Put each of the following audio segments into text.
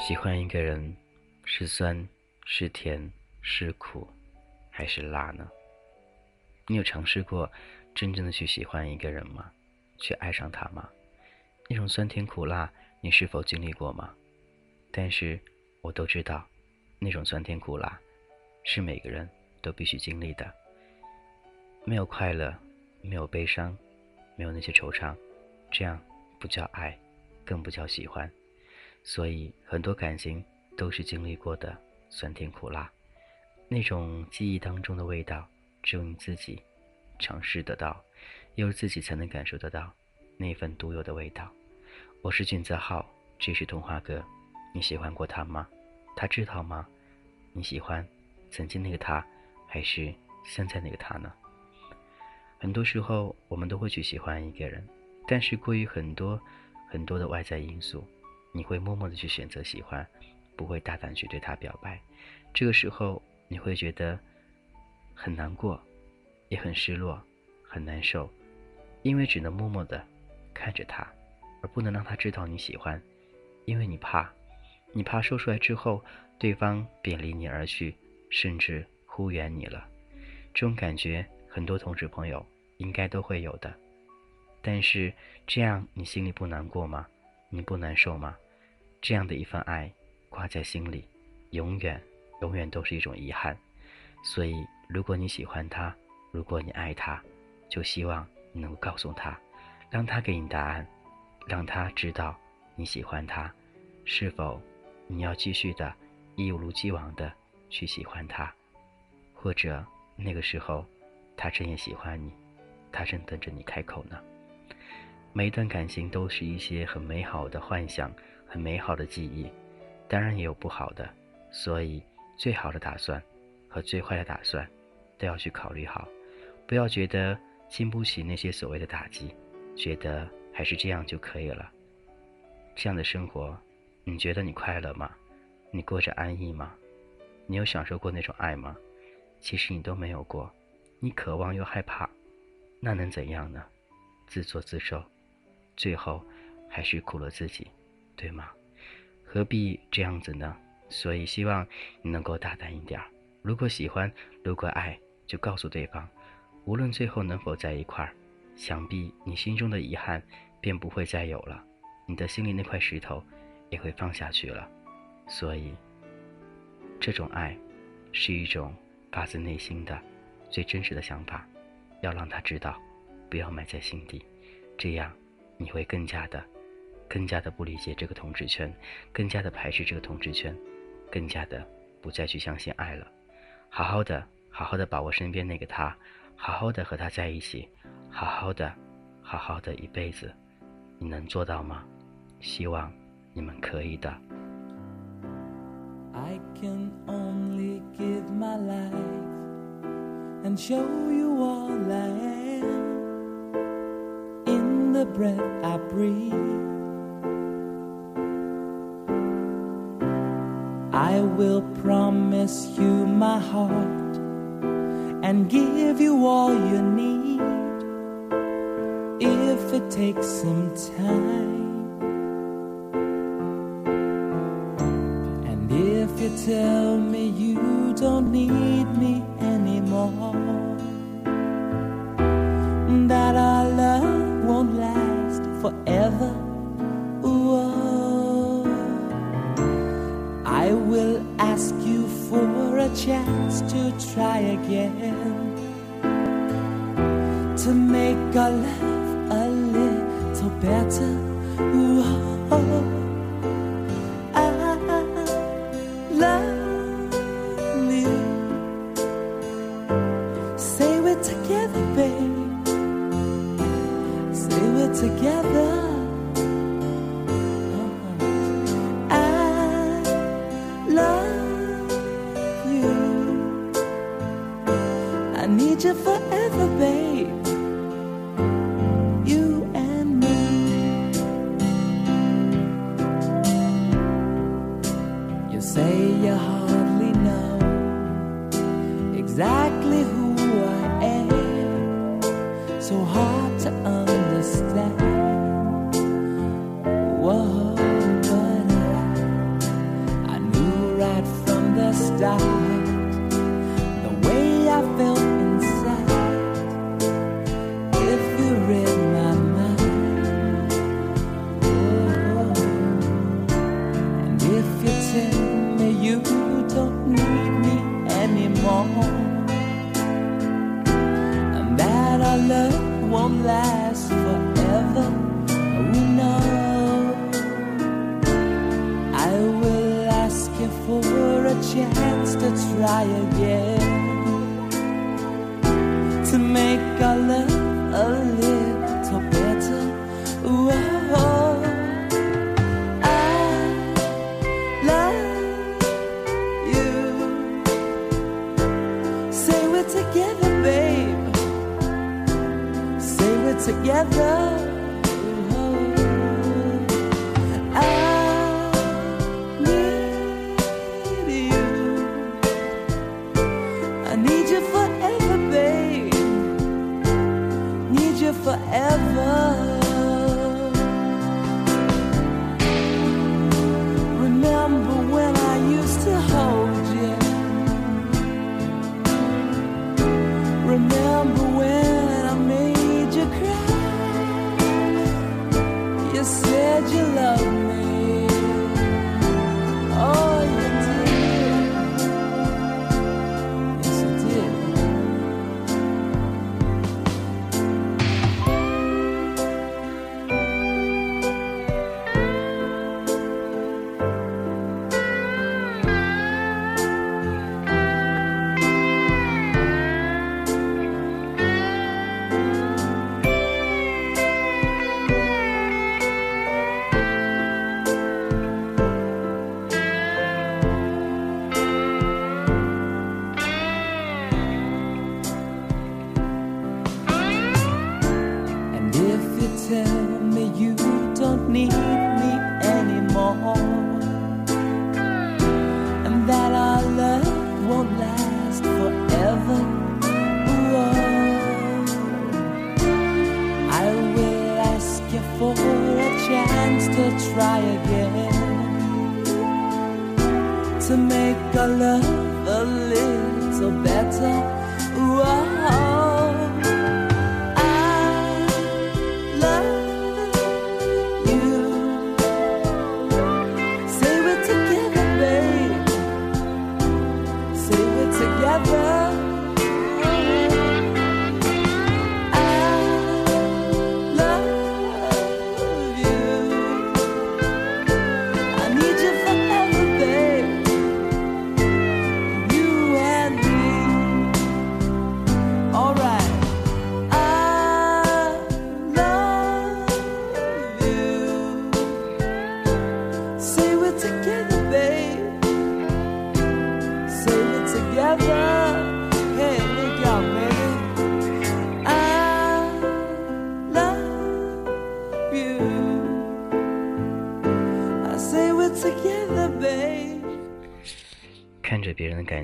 喜欢一个人，是酸是甜是苦，还是辣呢？你有尝试过真正的去喜欢一个人吗？去爱上他吗？那种酸甜苦辣，你是否经历过吗？但是我都知道，那种酸甜苦辣，是每个人都必须经历的。没有快乐，没有悲伤，没有那些惆怅，这样不叫爱，更不叫喜欢。所以，很多感情都是经历过的酸甜苦辣，那种记忆当中的味道，只有你自己尝试得到，只有自己才能感受得到那份独有的味道。我是俊泽浩，这是童话哥。你喜欢过他吗？他知道吗？你喜欢曾经那个他，还是现在那个他呢？很多时候，我们都会去喜欢一个人，但是过于很多很多的外在因素。你会默默的去选择喜欢，不会大胆去对他表白。这个时候你会觉得很难过，也很失落，很难受，因为只能默默的看着他，而不能让他知道你喜欢，因为你怕，你怕说出来之后，对方便离你而去，甚至忽远你了。这种感觉很多同志朋友应该都会有的，但是这样你心里不难过吗？你不难受吗？这样的一份爱挂在心里，永远、永远都是一种遗憾。所以，如果你喜欢他，如果你爱他，就希望你能够告诉他，让他给你答案，让他知道你喜欢他。是否你要继续的一如既往的去喜欢他，或者那个时候他真也喜欢你，他正等着你开口呢？每一段感情都是一些很美好的幻想，很美好的记忆，当然也有不好的，所以最好的打算和最坏的打算都要去考虑好，不要觉得经不起那些所谓的打击，觉得还是这样就可以了。这样的生活，你觉得你快乐吗？你过着安逸吗？你有享受过那种爱吗？其实你都没有过，你渴望又害怕，那能怎样呢？自作自受。最后，还是苦了自己，对吗？何必这样子呢？所以希望你能够大胆一点儿。如果喜欢，如果爱，就告诉对方。无论最后能否在一块儿，想必你心中的遗憾便不会再有了，你的心里那块石头也会放下去了。所以，这种爱，是一种发自内心的、最真实的想法，要让他知道，不要埋在心底，这样。你会更加的、更加的不理解这个同志圈，更加的排斥这个同志圈，更加的不再去相信爱了。好好的、好好的把握身边那个他，好好的和他在一起，好好的、好好的一辈子，你能做到吗？希望你们可以的。I can only give my life and show you all the breath I breathe. I will promise you my heart and give you all you need if it takes some time. And if you tell me you don't need me anymore, chance to try again to make our life a little better. Oh, I love you. Say we're together, babe. Say we're together. it together. Try again to make our love a little better.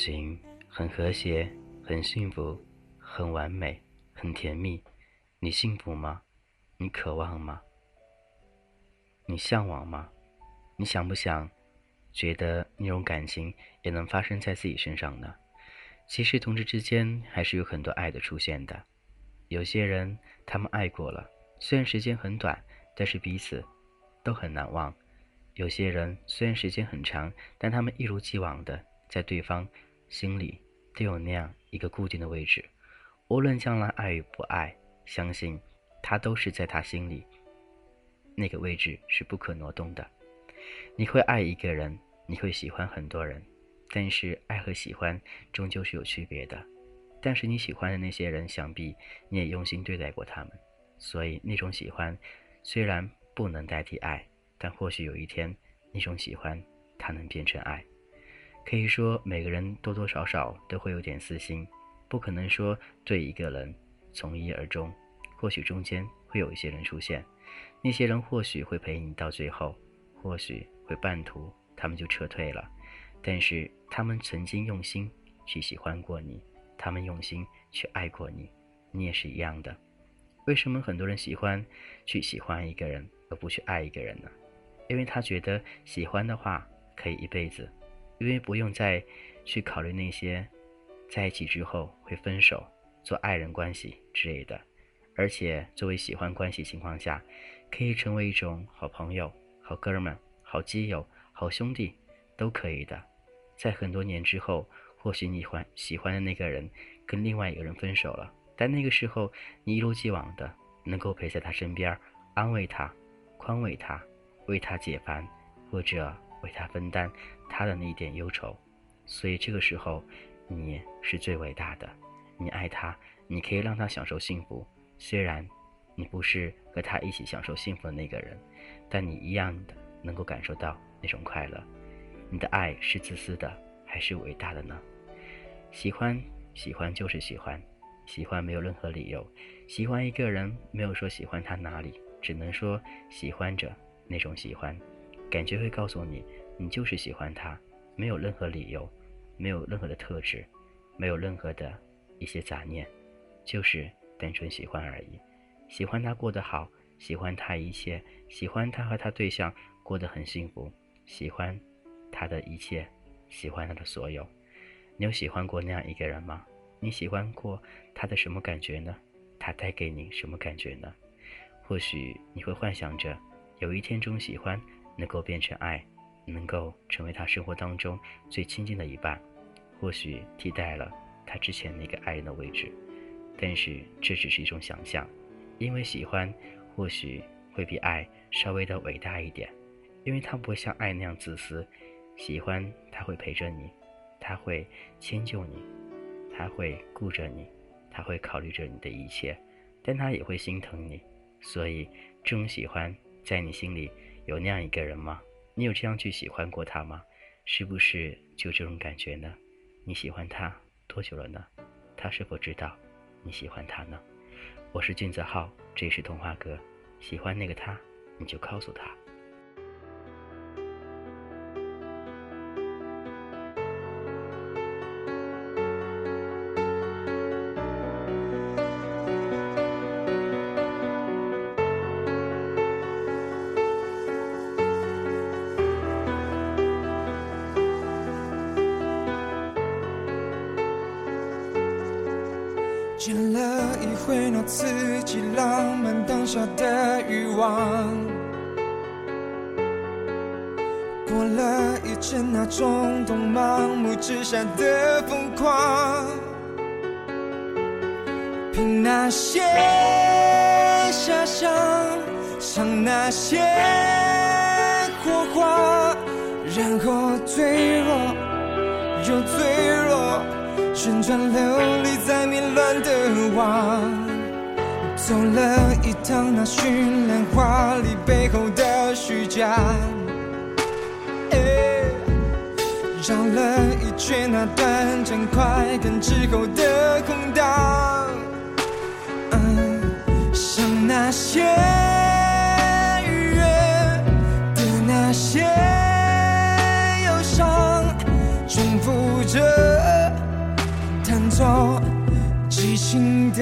情很和谐、很幸福、很完美、很甜蜜，你幸福吗？你渴望吗？你向往吗？你想不想觉得那种感情也能发生在自己身上呢？其实同志之间还是有很多爱的出现的。有些人他们爱过了，虽然时间很短，但是彼此都很难忘。有些人虽然时间很长，但他们一如既往的在对方心里都有那样一个固定的位置。无论将来爱与不爱，相信他都是在他心里那个位置是不可挪动的。你会爱一个人，你会喜欢很多人，但是爱和喜欢终究是有区别的。但是你喜欢的那些人，想必你也用心对待过他们，所以那种喜欢虽然不能代替爱，但或许有一天那种喜欢它能变成爱。可以说每个人多多少少都会有点私心，不可能说对一个人从一而终，或许中间会有一些人出现，那些人或许会陪你到最后，或许会半途他们就撤退了，但是他们曾经用心去喜欢过你，他们用心去爱过你，你也是一样的。为什么很多人喜欢去喜欢一个人，而不去爱一个人呢？因为他觉得喜欢的话可以一辈子，因为不用再去考虑那些在一起之后会分手、做爱人关系之类的。而且作为喜欢关系情况下，可以成为一种好朋友、好哥们、好基友、好兄弟，都可以的。在很多年之后，或许你欢喜欢的那个人跟另外一个人分手了，但那个时候你一如既往的能够陪在他身边，安慰他、宽慰他、为他解烦，或者为他分担他的那一点忧愁。所以这个时候，你是最伟大的。你爱他，你可以让他享受幸福。虽然你不是和他一起享受幸福的那个人，但你一样的能够感受到那种快乐。你的爱是自私的还是伟大的呢？喜欢，喜欢就是喜欢，喜欢没有任何理由。喜欢一个人没有说喜欢他哪里，只能说喜欢着那种喜欢，感觉会告诉你，你就是喜欢他，没有任何理由，没有任何的特质，没有任何的一些杂念，就是。单纯喜欢而已，喜欢他过得好，喜欢他一切，喜欢他和他对象过得很幸福，喜欢他的一切，喜欢他的所有。你有喜欢过那样一个人吗？你喜欢过他的什么感觉呢？他带给你什么感觉呢？或许你会幻想着有一天中喜欢能够变成爱，能够成为他生活当中最亲近的一半，或许替代了他之前那个爱人的位置。但是这只是一种想象，因为喜欢或许会比爱稍微的伟大一点，因为他不会像爱那样自私。喜欢他会陪着你，他会迁就你，他会顾着你，他会考虑着你的一切，但他也会心疼你。所以这种喜欢在你心里有那样一个人吗？你有这样去喜欢过他吗？是不是就这种感觉呢？你喜欢他多久了呢？他是否知道？你喜欢他呢？我是俊泽浩，这是童话哥。喜欢那个他，你就告诉他。欲望，过了一阵那冲动盲目之下的疯狂，凭那些遐想，想那些火花，然后坠落又坠落。旋转流离在迷乱的网，走了一趟那绚烂华丽背后的虚假，绕了一圈那短暂快感之后的空荡，像那些愉悦的那些忧伤，重复着弹奏。激情的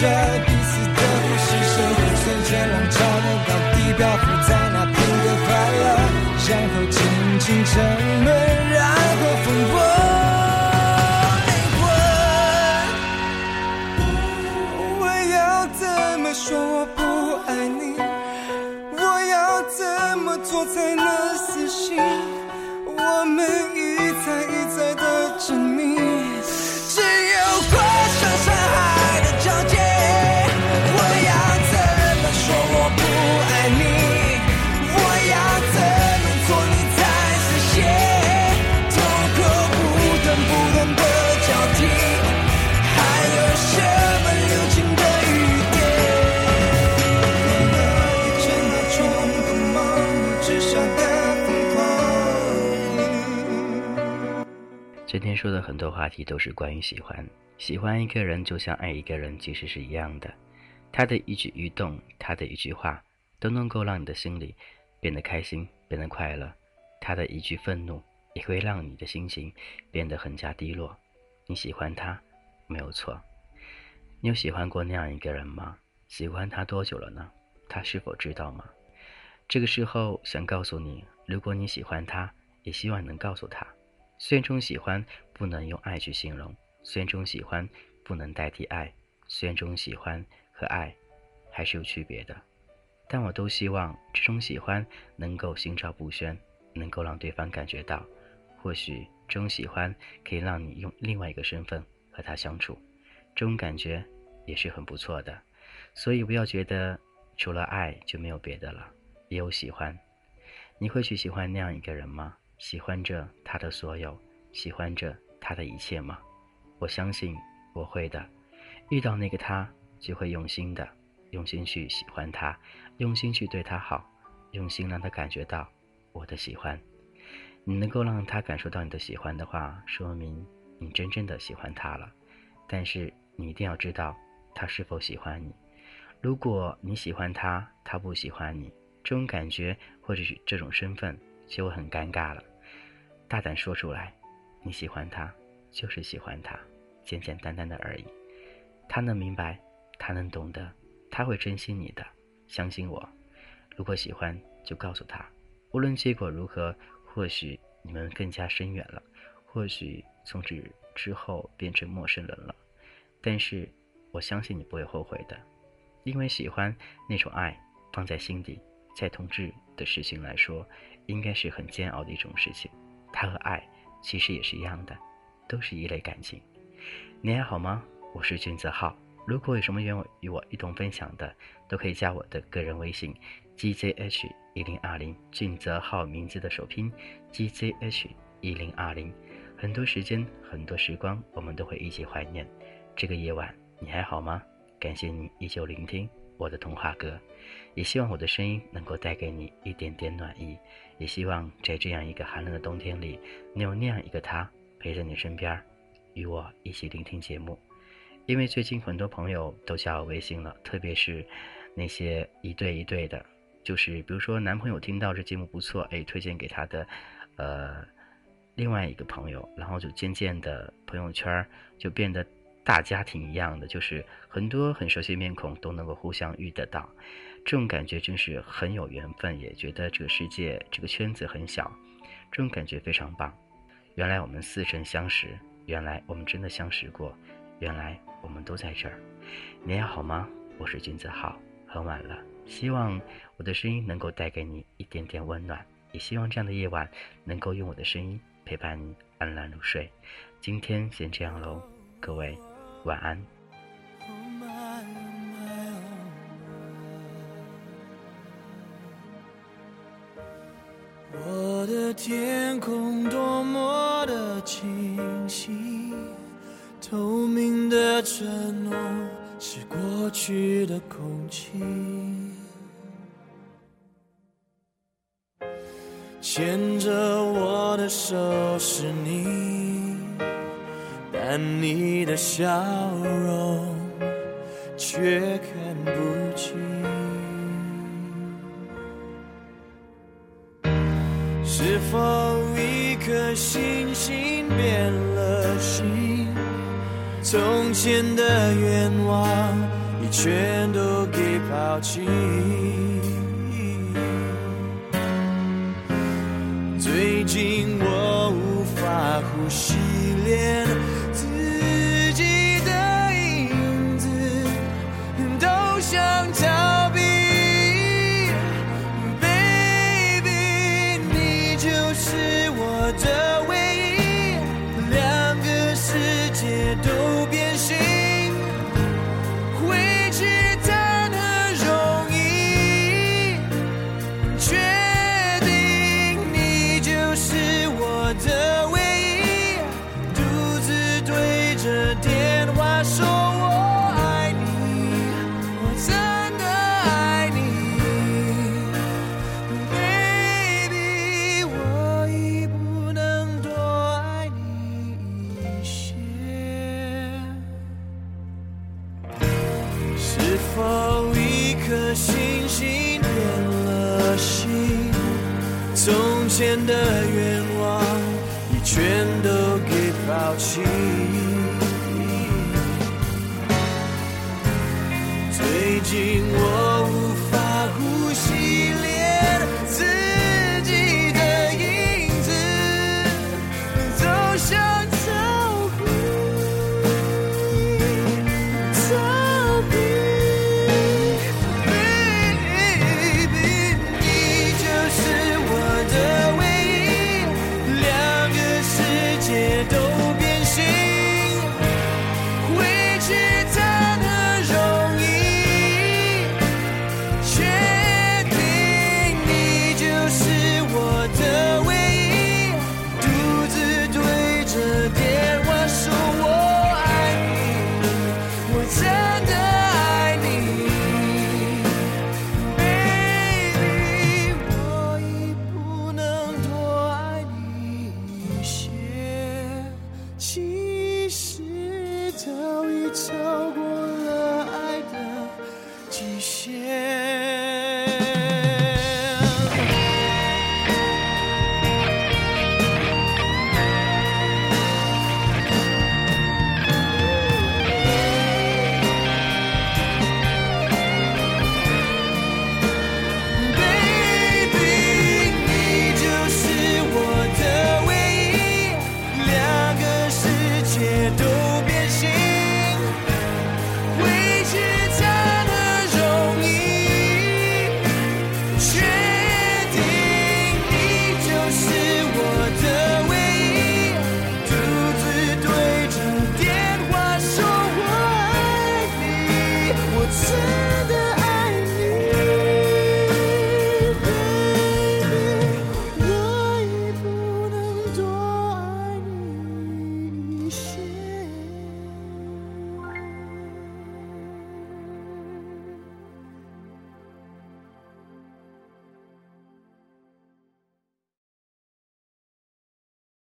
着彼此的呼吸声，随着浪潮的高低漂浮在那片的快乐，然后轻轻沉沦，今天说的很多话题都是关于喜欢，喜欢一个人就像爱一个人，其实是一样的。他的一举一动，他的一句话，都能够让你的心里变得开心，变得快乐。他的一句愤怒，也会让你的心情变得很加低落。你喜欢他，没有错。你有喜欢过那样一个人吗？喜欢他多久了呢？他是否知道吗？这个时候想告诉你，如果你喜欢他，也希望能告诉他。虽然这种喜欢不能用爱去形容，虽然这种喜欢不能代替爱，虽然这种喜欢和爱还是有区别的，但我都希望这种喜欢能够心照不宣，能够让对方感觉到，或许这种喜欢可以让你用另外一个身份和他相处，这种感觉也是很不错的。所以不要觉得除了爱就没有别的了，也有喜欢。你会去喜欢那样一个人吗？喜欢着他的所有，喜欢着他的一切吗？我相信我会的。遇到那个他，就会用心的，用心去喜欢他，用心去对他好，用心让他感觉到我的喜欢。你能够让他感受到你的喜欢的话，说明你真正的喜欢他了。但是你一定要知道他是否喜欢你。如果你喜欢他，他不喜欢你，这种感觉或者是这种身份就会很尴尬了。大胆说出来，你喜欢他，就是喜欢他，简简单单的而已。他能明白，他能懂得，他会珍惜你的，相信我。如果喜欢，就告诉他，无论结果如何，或许你们更加深远了，或许从此之后变成陌生人了，但是我相信你不会后悔的，因为喜欢那种爱放在心底，在同志的事情来说，应该是很煎熬的一种事情。它和爱其实也是一样的，都是一类感情。你还好吗？我是俊泽浩。如果有什么愿与我一同分享的，都可以加我的个人微信 gzh 一零二零，俊泽浩名字的首拼 gzh 一零二零。很多时间，很多时光，我们都会一起怀念。这个夜晚，你还好吗？感谢你依旧聆听我的童话歌，也希望我的声音能够带给你一点点暖意。也希望在这样一个寒冷的冬天里，你有那样一个他陪在你身边，与我一起聆听节目。因为最近很多朋友都加我微信了，特别是那些一对一对的，就是比如说男朋友听到这节目不错，哎，推荐给他的，呃，另外一个朋友，然后就渐渐的朋友圈就变得大家庭一样的，就是很多很熟悉面孔都能够互相遇得到。这种感觉真是很有缘分，也觉得这个世界这个圈子很小，这种感觉非常棒。原来我们似曾相识，原来我们真的相识过，原来我们都在这儿。你还好吗？我是君子浩，很晚了，希望我的声音能够带给你一点点温暖，也希望这样的夜晚能够用我的声音陪伴你安然入睡。今天先这样喽，各位晚安。我的天空多么的清晰，透明的承诺是过去的空气。牵着我的手是你，但你的笑容却看不清。是否一颗星星变了心？从前的愿望已全都给抛弃。最近我就全都给抛弃。